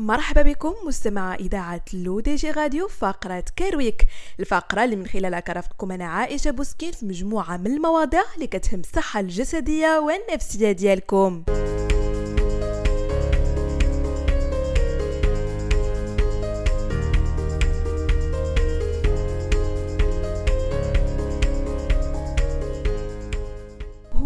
مرحبا بكم مستمع إذاعة LDJ Radio فقرة Care Week. الفقرة اللي من خلالها كنرافقكم أنا عائشة بوسكين في مجموعة من المواضيع اللي كتهم الصحة الجسدية والنفسية ديالكم.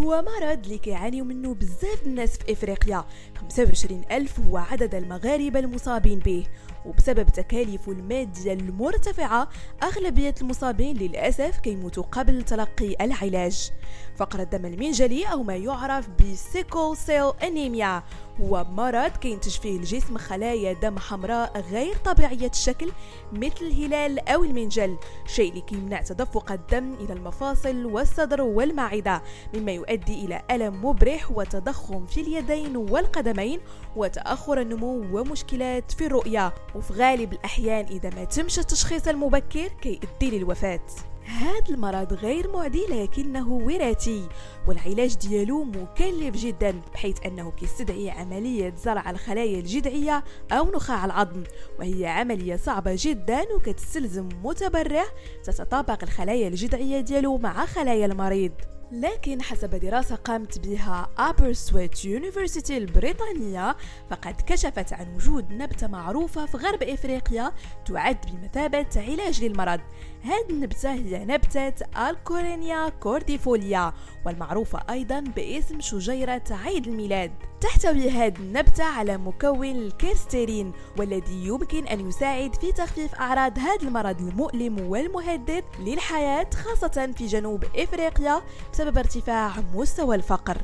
هو مرض اللي كيعانيو منه بزاف الناس في إفريقيا. 25 ألف هو عدد المغاربة المصابين به. وبسبب تكاليفه المادية المرتفعة أغلبية المصابين للأسف كيموتوا قبل تلقي العلاج. فقر الدم المنجلي أو ما يعرف ب sickle cell anemia. هو مرض كينتج فيه الجسم خلايا دم حمراء غير طبيعية الشكل مثل الهلال أو المنجل شيء اللي كيمنع تدفق الدم إلى المفاصل والصدر والمعدة مما يؤدي إلى ألم مبرح وتضخم في اليدين والقدمين وتأخر النمو ومشكلات في الرؤية. وفي غالب الأحيان إذا ما تمش التشخيص المبكر كيؤدي للوفاة. هذا المرض غير معدي لكنه وراثي والعلاج ديالو مكلف جدا بحيث أنه كيستدعي عملية زرع الخلايا الجذعية أو نخاع العظم. وهي عملية صعبة جدا وكتستلزم متبرع تتطابق الخلايا الجذعية ديالو مع خلايا المريض. لكن حسب دراسة قامت بها Aberystwyth University البريطانية فقد كشفت عن وجود نبتة معروفة في غرب إفريقيا تعد بمثابة علاج للمرض. هذه النبتة هي نبتة Alchornea Cordifolia والمعروفة أيضا باسم شجيرة عيد الميلاد. تحتوي هذه النبتة على مكون ال quercetin والذي يمكن أن يساعد في تخفيف أعراض هذا المرض المؤلم والمهدد للحياة خاصة في جنوب إفريقيا. بسبب ارتفاع مستوى الفقر.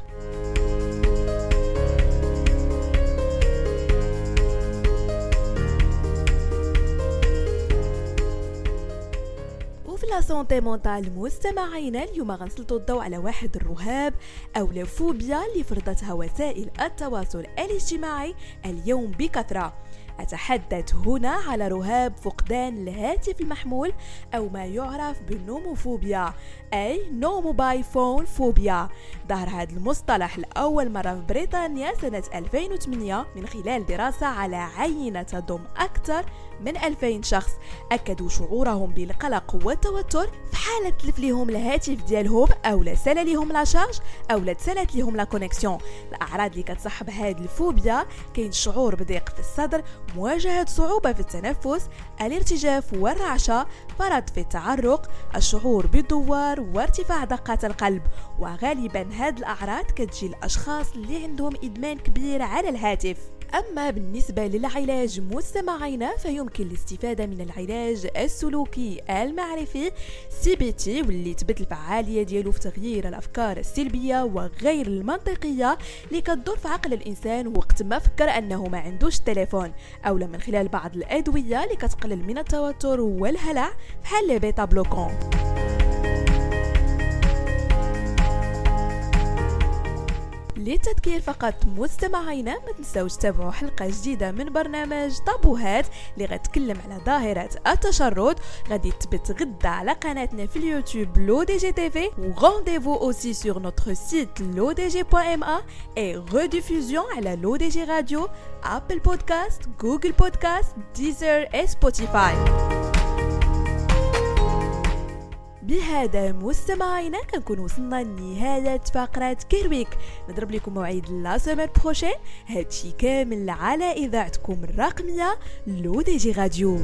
وفي لا سونتي مونتال مستمعينا اليوم غنسلطوا الضوء على واحد الرهاب أو فوبيا اللي فرضتها وسائل التواصل الاجتماعي اليوم بكثرة. أتحدث هنا على رهاب فقدان الهاتف المحمول أو ما يعرف بال nomophobia أي no mobile phone phobia. ظهر هذا المصطلح لأول مرة في بريطانيا سنة 2008 من خلال دراسة على عينة تضم أكثر من 2000 شخص أكدوا شعورهم بالقلق والتوتر في حالة تلف لهم الهاتف ديالهم أو لا سالا لهم la charge أو لا تسالت لهم la connexion. الأعراض اللي كتصاحب هذه الفوبيا كاين شعور بضيق في الصدر مواجهة صعوبة في التنفس الارتجاف والرعشة فرط في التعرق الشعور بالدوار وارتفاع دقات القلب. وغالبا هذه الأعراض كتجي الأشخاص اللي عندهم إدمان كبير على الهاتف. أما بالنسبة للعلاج مستمعينا فيمكن الاستفادة من العلاج السلوكي المعرفي CBT واللي تبت الفعالية ديالو في تغيير الأفكار السلبية وغير المنطقية اللي كتدور في عقل الإنسان وقت ما فكر أنه ما عندوش التليفون أو من خلال بعض الأدوية اللي كتقلل من التوتر والهلع بحال bêta-bloquants؟ للتذكير فقط. مستمعينا ما تنساوش تتابعوا حلقة جديدة من برنامج طابوهات اللي غتكلم على ظاهرة التشرد. غادي تثبت غدا على قناتنا في اليوتيوب LODJ TV و rendez-vous aussi sur notre site lodj.ma et rediffusion على LODJ Radio Apple Podcasts Google Podcasts Deezer et Spotify بهذا مستمعينا كنكون وصلنا لنهاية فقرة Care Week نضرب لكم موعد la semaine prochaine هادشي كامل على إذاعتكم الرقمية لو دي جي راديو.